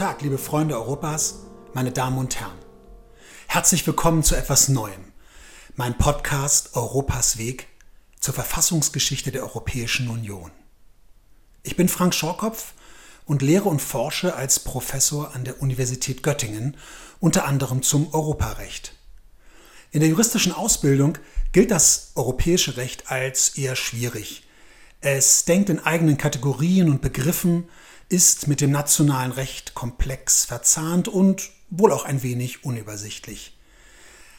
Tag, liebe Freunde Europas, meine Damen und Herren. Herzlich willkommen zu etwas Neuem. Mein Podcast Europas Weg zur Verfassungsgeschichte der Europäischen Union. Ich bin Frank Schorkopf und lehre und forsche als Professor an der Universität Göttingen, unter anderem zum Europarecht. In der juristischen Ausbildung gilt das europäische Recht als eher schwierig. Es denkt in eigenen Kategorien und Begriffen, ist mit dem nationalen Recht komplex verzahnt und wohl auch ein wenig unübersichtlich.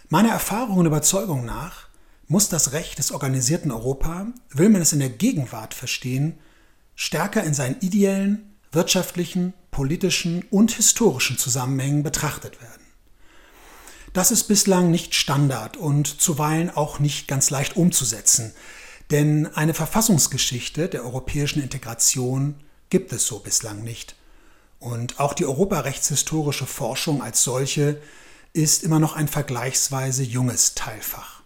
Meiner Erfahrung und Überzeugung nach muss das Recht des organisierten Europa, will man es in der Gegenwart verstehen, stärker in seinen ideellen, wirtschaftlichen, politischen und historischen Zusammenhängen betrachtet werden. Das ist bislang nicht Standard und zuweilen auch nicht ganz leicht umzusetzen, denn eine Verfassungsgeschichte der europäischen Integration gibt es so bislang nicht. Und auch die europarechtshistorische Forschung als solche ist immer noch ein vergleichsweise junges Teilfach.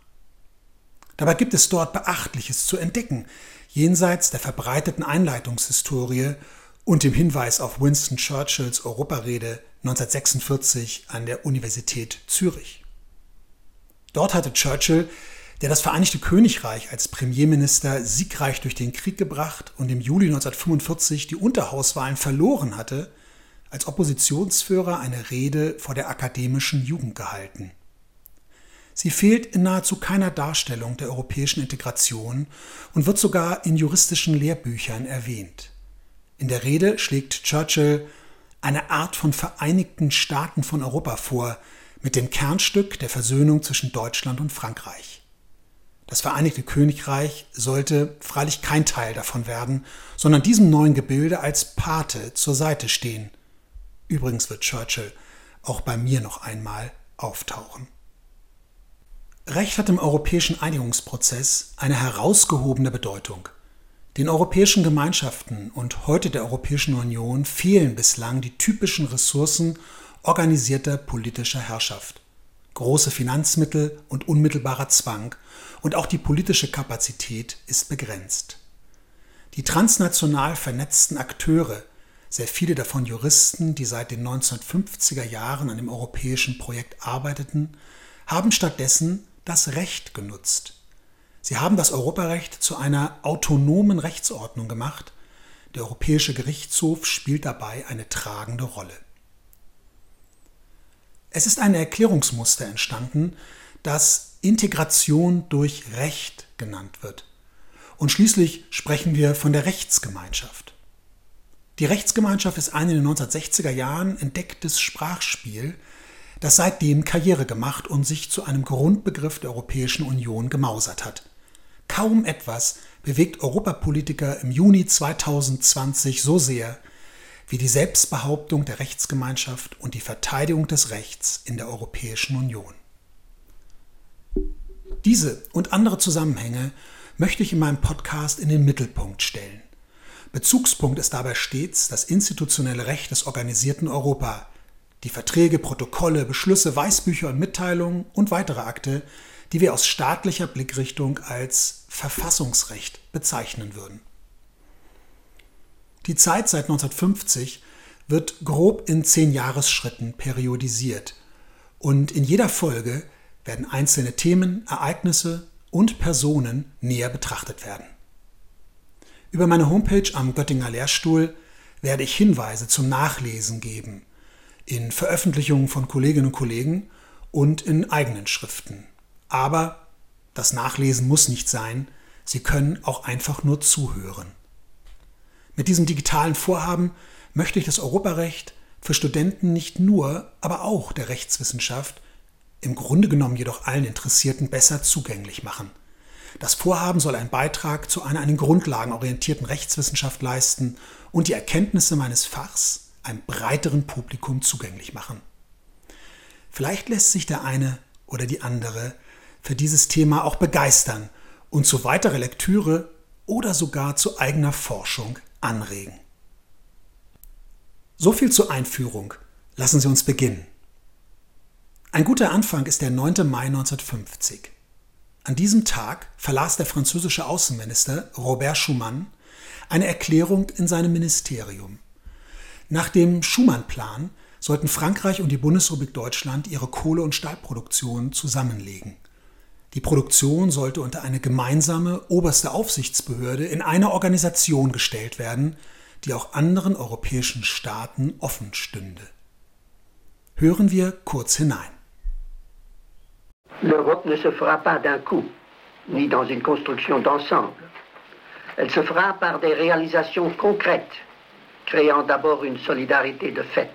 Dabei gibt es dort Beachtliches zu entdecken, jenseits der verbreiteten Einleitungshistorie und dem Hinweis auf Winston Churchills Europarede 1946 an der Universität Zürich. Dort hatte Churchill der das Vereinigte Königreich als Premierminister siegreich durch den Krieg gebracht und im Juli 1945 die Unterhauswahlen verloren hatte, als Oppositionsführer eine Rede vor der akademischen Jugend gehalten. Sie fehlt in nahezu keiner Darstellung der europäischen Integration und wird sogar in juristischen Lehrbüchern erwähnt. In der Rede schlägt Churchill eine Art von Vereinigten Staaten von Europa vor, mit dem Kernstück der Versöhnung zwischen Deutschland und Frankreich. Das Vereinigte Königreich sollte freilich kein Teil davon werden, sondern diesem neuen Gebilde als Pate zur Seite stehen. Übrigens wird Churchill auch bei mir noch einmal auftauchen. Recht hat im europäischen Einigungsprozess eine herausgehobene Bedeutung. Den europäischen Gemeinschaften und heute der Europäischen Union fehlen bislang die typischen Ressourcen organisierter politischer Herrschaft große Finanzmittel und unmittelbarer Zwang und auch die politische Kapazität ist begrenzt. Die transnational vernetzten Akteure, sehr viele davon Juristen, die seit den 1950er Jahren an dem europäischen Projekt arbeiteten, haben stattdessen das Recht genutzt. Sie haben das Europarecht zu einer autonomen Rechtsordnung gemacht. Der Europäische Gerichtshof spielt dabei eine tragende Rolle. Es ist ein Erklärungsmuster entstanden, das Integration durch Recht genannt wird. Und schließlich sprechen wir von der Rechtsgemeinschaft. Die Rechtsgemeinschaft ist ein in den 1960er Jahren entdecktes Sprachspiel, das seitdem Karriere gemacht und sich zu einem Grundbegriff der Europäischen Union gemausert hat. Kaum etwas bewegt Europapolitiker im Juni 2020 so sehr wie die Selbstbehauptung der Rechtsgemeinschaft und die Verteidigung des Rechts in der Europäischen Union. Diese und andere Zusammenhänge möchte ich in meinem Podcast in den Mittelpunkt stellen. Bezugspunkt ist dabei stets das institutionelle Recht des organisierten Europa, die Verträge, Protokolle, Beschlüsse, Weißbücher und Mitteilungen und weitere Akte, die wir aus staatlicher Blickrichtung als Verfassungsrecht bezeichnen würden. Die Zeit seit 1950 wird grob in zehn Jahresschritten periodisiert und in jeder Folge werden einzelne Themen, Ereignisse und Personen näher betrachtet werden. Über meine Homepage am Göttinger Lehrstuhl werde ich Hinweise zum Nachlesen geben, in Veröffentlichungen von Kolleginnen und Kollegen und in eigenen Schriften. Aber das Nachlesen muss nicht sein, Sie können auch einfach nur zuhören. Mit diesem digitalen Vorhaben möchte ich das Europarecht für Studenten nicht nur, aber auch der Rechtswissenschaft, im Grunde genommen jedoch allen Interessierten besser zugänglich machen. Das Vorhaben soll einen Beitrag zu einer an den Grundlagen orientierten Rechtswissenschaft leisten und die Erkenntnisse meines Fachs einem breiteren Publikum zugänglich machen. Vielleicht lässt sich der eine oder die andere für dieses Thema auch begeistern und zu weiterer Lektüre oder sogar zu eigener Forschung anregen. So viel zur Einführung. Lassen Sie uns beginnen. Ein guter Anfang ist der 9. Mai 1950. An diesem Tag verlas der französische Außenminister Robert Schumann eine Erklärung in seinem Ministerium. Nach dem Schumann-Plan sollten Frankreich und die Bundesrepublik Deutschland ihre Kohle- und Stahlproduktion zusammenlegen. Die Produktion sollte unter eine gemeinsame oberste Aufsichtsbehörde in einer Organisation gestellt werden, die auch anderen europäischen Staaten offen stünde. Hören wir kurz hinein. L'Europe ne se fera pas d'un coup, ni dans une construction d'ensemble. Elle se fera par des réalisations concrètes, créant d'abord une solidarité de fait.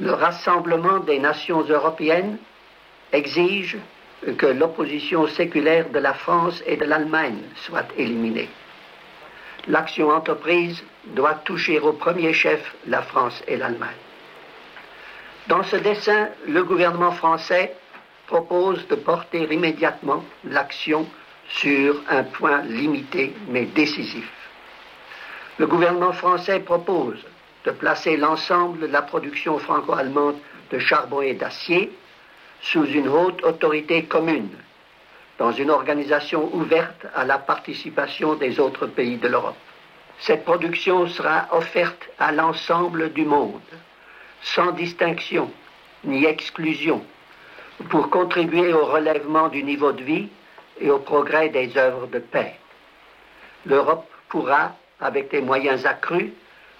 Le rassemblement des nations européennes exige que l'opposition séculaire de la France et de l'Allemagne soit éliminée. L'action entreprise doit toucher au premier chef la France et l'Allemagne. Dans ce dessin, le gouvernement français propose de porter immédiatement l'action sur un point limité mais décisif. Le gouvernement français propose de placer l'ensemble de la production franco-allemande de charbon et d'acier sous une haute autorité commune, dans une organisation ouverte à la participation des autres pays de l'Europe. Cette production sera offerte à l'ensemble du monde, sans distinction ni exclusion, pour contribuer au relèvement du niveau de vie et au progrès des œuvres de paix. L'Europe pourra, avec des moyens accrus,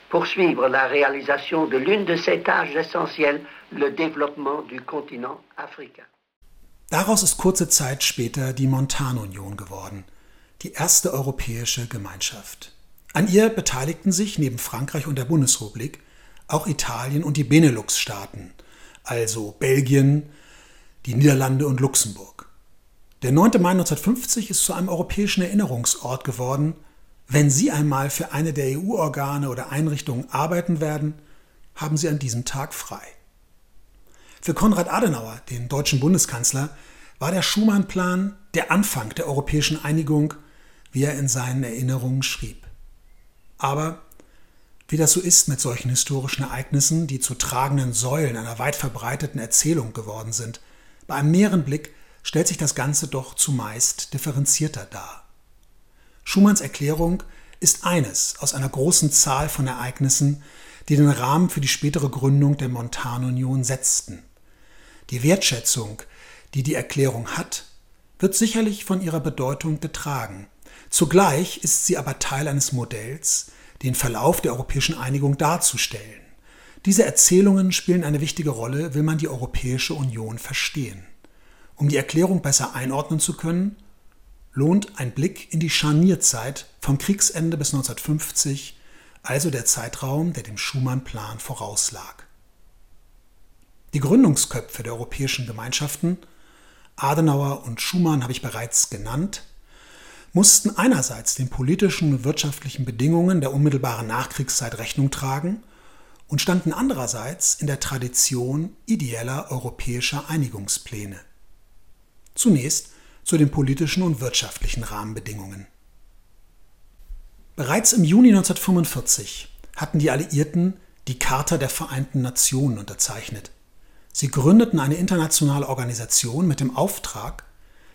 poursuivre la réalisation de l'une de ses tâches essentielles, le développement du continent africain. Daraus ist kurze Zeit später die Montanunion geworden, die erste europäische Gemeinschaft. An ihr beteiligten sich neben Frankreich und der Bundesrepublik auch Italien und die Benelux-Staaten, also Belgien, die Niederlande und Luxemburg. Der 9. Mai 1950 ist zu einem europäischen Erinnerungsort geworden. Wenn Sie einmal für eine der EU-Organe oder Einrichtungen arbeiten werden, haben Sie an diesem Tag frei. Für Konrad Adenauer, den deutschen Bundeskanzler, war der Schumann-Plan der Anfang der europäischen Einigung, wie er in seinen Erinnerungen schrieb. Aber wie das so ist mit solchen historischen Ereignissen, die zu tragenden Säulen einer weit verbreiteten Erzählung geworden sind, bei einem näheren Blick stellt sich das Ganze doch zumeist differenzierter dar. Schumanns Erklärung ist eines aus einer großen Zahl von Ereignissen, die den Rahmen für die spätere Gründung der Montanunion setzten. Die Wertschätzung, die die Erklärung hat, wird sicherlich von ihrer Bedeutung getragen. Zugleich ist sie aber Teil eines Modells, den Verlauf der europäischen Einigung darzustellen. Diese Erzählungen spielen eine wichtige Rolle, will man die Europäische Union verstehen. Um die Erklärung besser einordnen zu können, lohnt ein Blick in die Scharnierzeit vom Kriegsende bis 1950, also der Zeitraum, der dem Schumann-Plan vorauslag. Die Gründungsköpfe der europäischen Gemeinschaften, Adenauer und Schumann habe ich bereits genannt, mussten einerseits den politischen und wirtschaftlichen Bedingungen der unmittelbaren Nachkriegszeit Rechnung tragen und standen andererseits in der Tradition ideeller europäischer Einigungspläne. Zunächst zu den politischen und wirtschaftlichen Rahmenbedingungen. Bereits im Juni 1945 hatten die Alliierten die Charta der Vereinten Nationen unterzeichnet. Sie gründeten eine internationale Organisation mit dem Auftrag,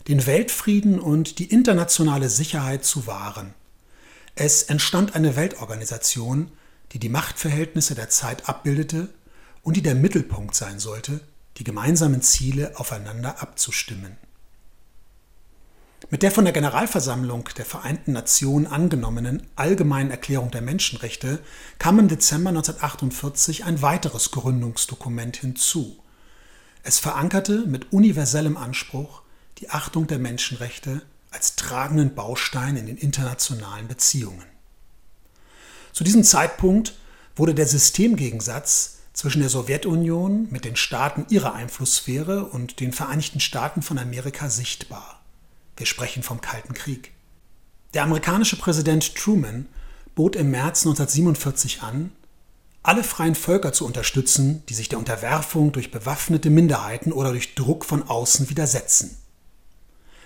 den Weltfrieden und die internationale Sicherheit zu wahren. Es entstand eine Weltorganisation, die die Machtverhältnisse der Zeit abbildete und die der Mittelpunkt sein sollte, die gemeinsamen Ziele aufeinander abzustimmen. Mit der von der Generalversammlung der Vereinten Nationen angenommenen Allgemeinen Erklärung der Menschenrechte kam im Dezember 1948 ein weiteres Gründungsdokument hinzu. Es verankerte mit universellem Anspruch die Achtung der Menschenrechte als tragenden Baustein in den internationalen Beziehungen. Zu diesem Zeitpunkt wurde der Systemgegensatz zwischen der Sowjetunion mit den Staaten ihrer Einflusssphäre und den Vereinigten Staaten von Amerika sichtbar. Wir sprechen vom Kalten Krieg. Der amerikanische Präsident Truman bot im März 1947 an, alle freien Völker zu unterstützen, die sich der Unterwerfung durch bewaffnete Minderheiten oder durch Druck von außen widersetzen.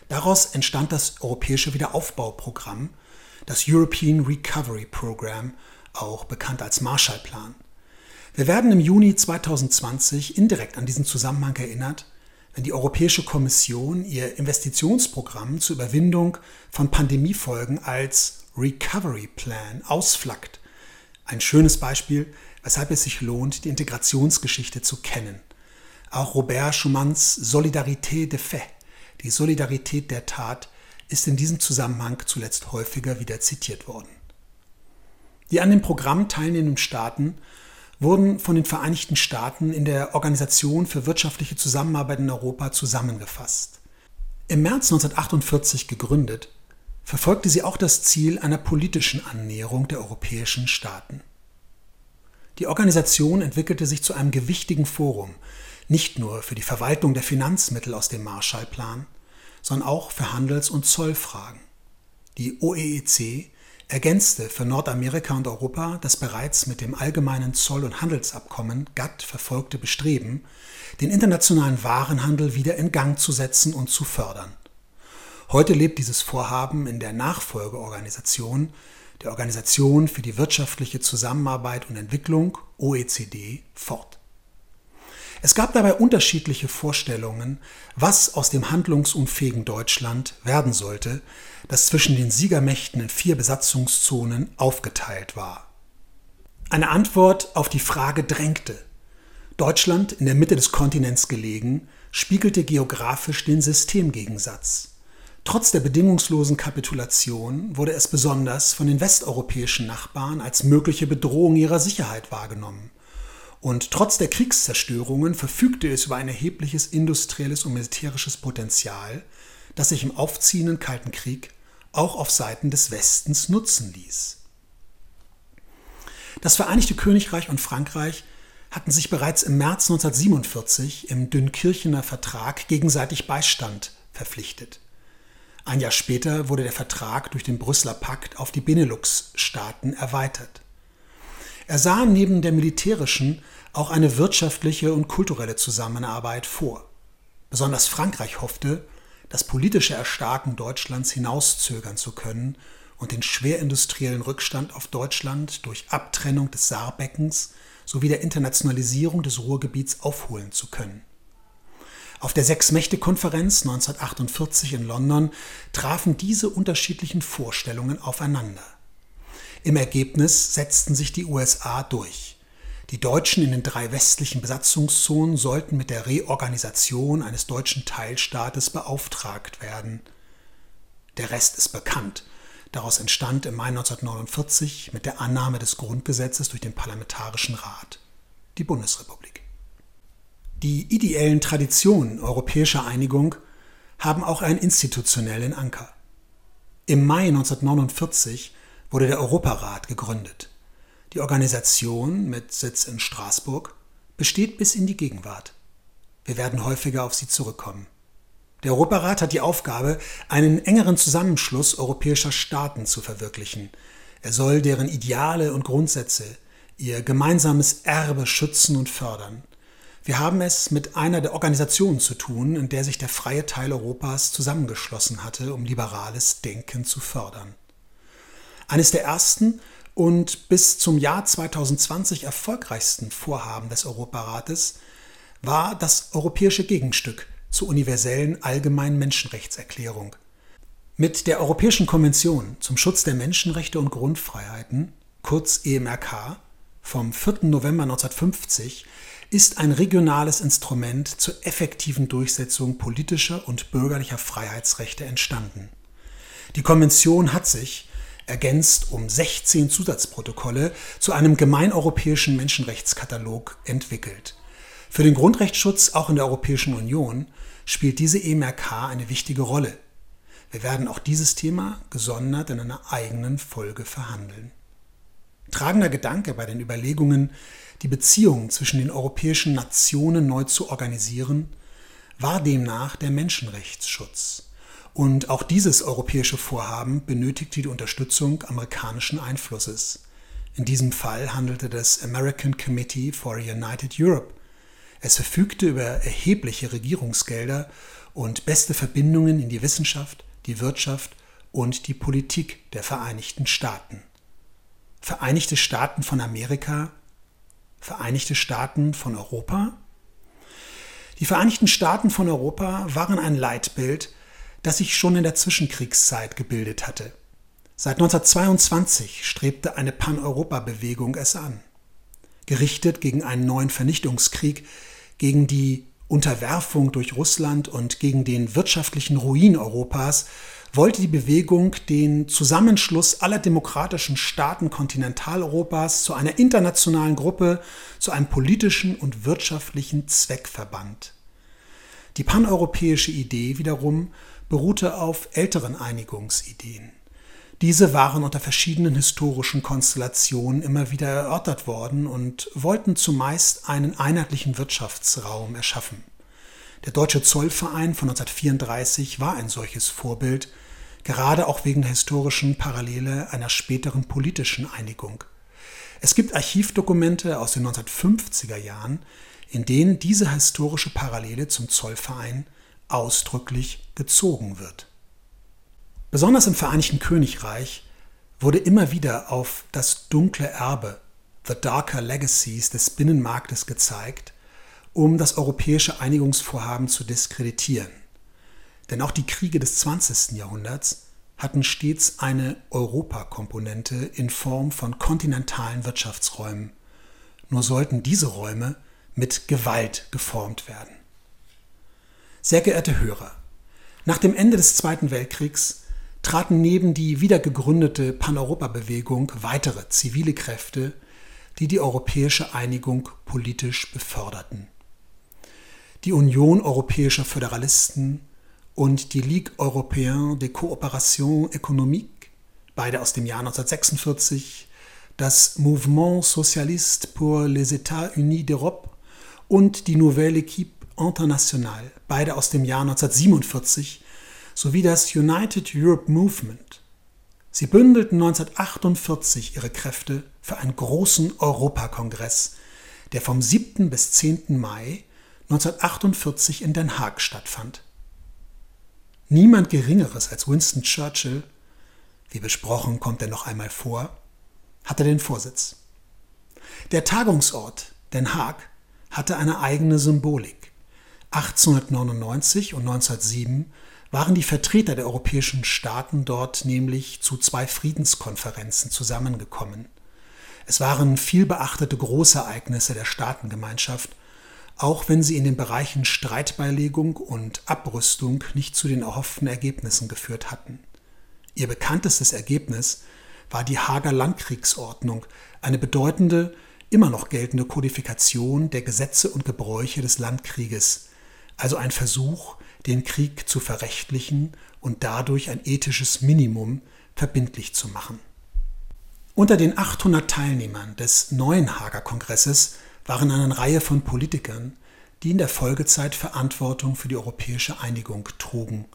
Daraus entstand das europäische Wiederaufbauprogramm, das European Recovery Program, auch bekannt als Marshallplan. Wir werden im Juni 2020 indirekt an diesen Zusammenhang erinnert, wenn die Europäische Kommission ihr Investitionsprogramm zur Überwindung von Pandemiefolgen als Recovery Plan ausflaggt, Ein schönes Beispiel, weshalb es sich lohnt, die Integrationsgeschichte zu kennen. Auch Robert Schumanns Solidarité de fait, die Solidarität der Tat, ist in diesem Zusammenhang zuletzt häufiger wieder zitiert worden. Die an dem Programm teilnehmenden Staaten wurden von den Vereinigten Staaten in der Organisation für wirtschaftliche Zusammenarbeit in Europa zusammengefasst. Im März 1948 gegründet, verfolgte sie auch das Ziel einer politischen Annäherung der europäischen Staaten. Die Organisation entwickelte sich zu einem gewichtigen Forum, nicht nur für die Verwaltung der Finanzmittel aus dem Marshallplan, sondern auch für Handels- und Zollfragen. Die OEEC ergänzte für Nordamerika und Europa das bereits mit dem allgemeinen Zoll- und Handelsabkommen GATT verfolgte Bestreben, den internationalen Warenhandel wieder in Gang zu setzen und zu fördern. Heute lebt dieses Vorhaben in der Nachfolgeorganisation, der Organisation für die wirtschaftliche Zusammenarbeit und Entwicklung OECD, fort. Es gab dabei unterschiedliche Vorstellungen, was aus dem handlungsunfähigen Deutschland werden sollte, das zwischen den Siegermächten in vier Besatzungszonen aufgeteilt war. Eine Antwort auf die Frage drängte. Deutschland, in der Mitte des Kontinents gelegen, spiegelte geografisch den Systemgegensatz. Trotz der bedingungslosen Kapitulation wurde es besonders von den westeuropäischen Nachbarn als mögliche Bedrohung ihrer Sicherheit wahrgenommen. Und trotz der Kriegszerstörungen verfügte es über ein erhebliches industrielles und militärisches Potenzial, das sich im aufziehenden Kalten Krieg auch auf Seiten des Westens nutzen ließ. Das Vereinigte Königreich und Frankreich hatten sich bereits im März 1947 im Dünkirchener Vertrag gegenseitig Beistand verpflichtet. Ein Jahr später wurde der Vertrag durch den Brüsseler Pakt auf die Benelux-Staaten erweitert. Er sah neben der militärischen auch eine wirtschaftliche und kulturelle Zusammenarbeit vor. Besonders Frankreich hoffte, das politische Erstarken Deutschlands hinauszögern zu können und den schwerindustriellen Rückstand auf Deutschland durch Abtrennung des Saarbeckens sowie der Internationalisierung des Ruhrgebiets aufholen zu können. Auf der Sechs-Mächte-Konferenz 1948 in London trafen diese unterschiedlichen Vorstellungen aufeinander. Im Ergebnis setzten sich die USA durch. Die Deutschen in den drei westlichen Besatzungszonen sollten mit der Reorganisation eines deutschen Teilstaates beauftragt werden. Der Rest ist bekannt. Daraus entstand im Mai 1949 mit der Annahme des Grundgesetzes durch den Parlamentarischen Rat die Bundesrepublik. Die ideellen Traditionen europäischer Einigung haben auch einen institutionellen Anker. Im Mai 1949 wurde der Europarat gegründet. Die Organisation mit Sitz in Straßburg besteht bis in die Gegenwart. Wir werden häufiger auf sie zurückkommen. Der Europarat hat die Aufgabe, einen engeren Zusammenschluss europäischer Staaten zu verwirklichen. Er soll deren Ideale und Grundsätze, ihr gemeinsames Erbe schützen und fördern. Wir haben es mit einer der Organisationen zu tun, in der sich der freie Teil Europas zusammengeschlossen hatte, um liberales Denken zu fördern. Eines der ersten und bis zum Jahr 2020 erfolgreichsten Vorhaben des Europarates war das europäische Gegenstück zur universellen allgemeinen Menschenrechtserklärung. Mit der Europäischen Konvention zum Schutz der Menschenrechte und Grundfreiheiten, kurz EMRK, vom 4. November 1950 ist ein regionales Instrument zur effektiven Durchsetzung politischer und bürgerlicher Freiheitsrechte entstanden. Die Konvention hat sich ergänzt um 16 Zusatzprotokolle zu einem gemeineuropäischen Menschenrechtskatalog entwickelt. Für den Grundrechtsschutz auch in der Europäischen Union spielt diese EMRK eine wichtige Rolle. Wir werden auch dieses Thema gesondert in einer eigenen Folge verhandeln. Tragender Gedanke bei den Überlegungen, die Beziehungen zwischen den europäischen Nationen neu zu organisieren, war demnach der Menschenrechtsschutz. Und auch dieses europäische Vorhaben benötigte die Unterstützung amerikanischen Einflusses. In diesem Fall handelte das American Committee for a United Europe. Es verfügte über erhebliche Regierungsgelder und beste Verbindungen in die Wissenschaft, die Wirtschaft und die Politik der Vereinigten Staaten. Vereinigte Staaten von Amerika? Vereinigte Staaten von Europa? Die Vereinigten Staaten von Europa waren ein Leitbild das sich schon in der Zwischenkriegszeit gebildet hatte. Seit 1922 strebte eine Pan-Europa-Bewegung es an. Gerichtet gegen einen neuen Vernichtungskrieg, gegen die Unterwerfung durch Russland und gegen den wirtschaftlichen Ruin Europas wollte die Bewegung den Zusammenschluss aller demokratischen Staaten Kontinentaleuropas zu einer internationalen Gruppe, zu einem politischen und wirtschaftlichen Zweckverband. Die paneuropäische Idee wiederum beruhte auf älteren Einigungsideen. Diese waren unter verschiedenen historischen Konstellationen immer wieder erörtert worden und wollten zumeist einen einheitlichen Wirtschaftsraum erschaffen. Der Deutsche Zollverein von 1934 war ein solches Vorbild, gerade auch wegen der historischen Parallele einer späteren politischen Einigung. Es gibt Archivdokumente aus den 1950er Jahren, in denen diese historische Parallele zum Zollverein ausdrücklich gezogen wird. Besonders im Vereinigten Königreich wurde immer wieder auf das dunkle Erbe, The Darker Legacies des Binnenmarktes gezeigt, um das europäische Einigungsvorhaben zu diskreditieren. Denn auch die Kriege des 20. Jahrhunderts hatten stets eine Europakomponente in Form von kontinentalen Wirtschaftsräumen. Nur sollten diese Räume mit Gewalt geformt werden. Sehr geehrte Hörer, nach dem Ende des Zweiten Weltkriegs traten neben die wiedergegründete Paneuropa-Bewegung weitere zivile Kräfte, die die europäische Einigung politisch beförderten. Die Union europäischer Föderalisten und die Ligue Européenne de Coopération Économique, beide aus dem Jahr 1946, das Mouvement Socialiste pour les États Unis d'Europe und die Nouvelle Équipe Internationale, beide aus dem Jahr 1947, sowie das United Europe Movement. Sie bündelten 1948 ihre Kräfte für einen großen Europakongress, der vom 7. bis 10. Mai 1948 in Den Haag stattfand. Niemand Geringeres als Winston Churchill, wie besprochen kommt er noch einmal vor, hatte den Vorsitz. Der Tagungsort Den Haag hatte eine eigene Symbolik. 1899 und 1907 waren die Vertreter der europäischen Staaten dort nämlich zu zwei Friedenskonferenzen zusammengekommen. Es waren vielbeachtete Großereignisse der Staatengemeinschaft, auch wenn sie in den Bereichen Streitbeilegung und Abrüstung nicht zu den erhofften Ergebnissen geführt hatten. Ihr bekanntestes Ergebnis war die Hager Landkriegsordnung, eine bedeutende, immer noch geltende Kodifikation der Gesetze und Gebräuche des Landkrieges, also ein Versuch, den Krieg zu verrechtlichen und dadurch ein ethisches Minimum verbindlich zu machen. Unter den 800 Teilnehmern des neuen Hager Kongresses waren eine Reihe von Politikern, die in der Folgezeit Verantwortung für die europäische Einigung trugen,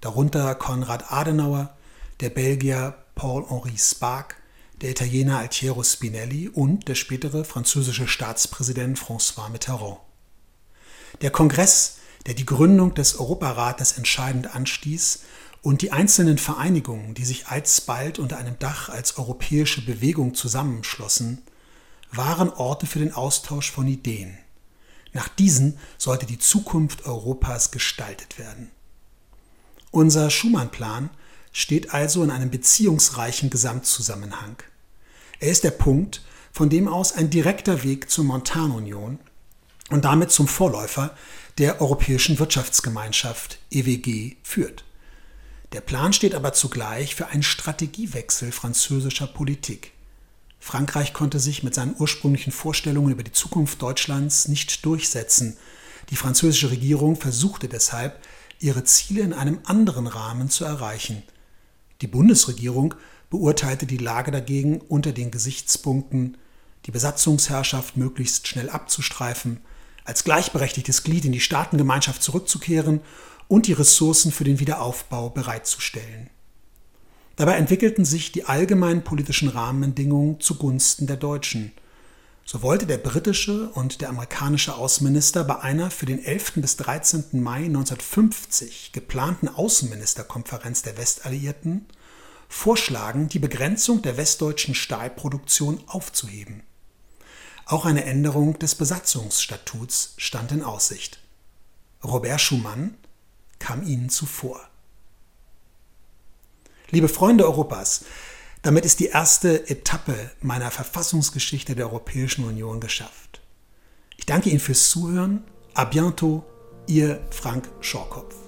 darunter Konrad Adenauer, der Belgier Paul-Henri Spaak, der Italiener Altiero Spinelli und der spätere französische Staatspräsident François Mitterrand. Der Kongress der die Gründung des Europarates entscheidend anstieß und die einzelnen Vereinigungen, die sich alsbald unter einem Dach als europäische Bewegung zusammenschlossen, waren Orte für den Austausch von Ideen. Nach diesen sollte die Zukunft Europas gestaltet werden. Unser Schumann-Plan steht also in einem beziehungsreichen Gesamtzusammenhang. Er ist der Punkt, von dem aus ein direkter Weg zur Montanunion und damit zum Vorläufer der Europäischen Wirtschaftsgemeinschaft EWG führt. Der Plan steht aber zugleich für einen Strategiewechsel französischer Politik. Frankreich konnte sich mit seinen ursprünglichen Vorstellungen über die Zukunft Deutschlands nicht durchsetzen. Die französische Regierung versuchte deshalb, ihre Ziele in einem anderen Rahmen zu erreichen. Die Bundesregierung beurteilte die Lage dagegen unter den Gesichtspunkten, die Besatzungsherrschaft möglichst schnell abzustreifen, als gleichberechtigtes Glied in die Staatengemeinschaft zurückzukehren und die Ressourcen für den Wiederaufbau bereitzustellen. Dabei entwickelten sich die allgemeinen politischen Rahmenbedingungen zugunsten der Deutschen. So wollte der britische und der amerikanische Außenminister bei einer für den 11. bis 13. Mai 1950 geplanten Außenministerkonferenz der Westalliierten vorschlagen, die Begrenzung der westdeutschen Stahlproduktion aufzuheben. Auch eine Änderung des Besatzungsstatuts stand in Aussicht. Robert Schumann kam ihnen zuvor. Liebe Freunde Europas, damit ist die erste Etappe meiner Verfassungsgeschichte der Europäischen Union geschafft. Ich danke Ihnen fürs Zuhören. A bientôt, Ihr Frank Schorkopf.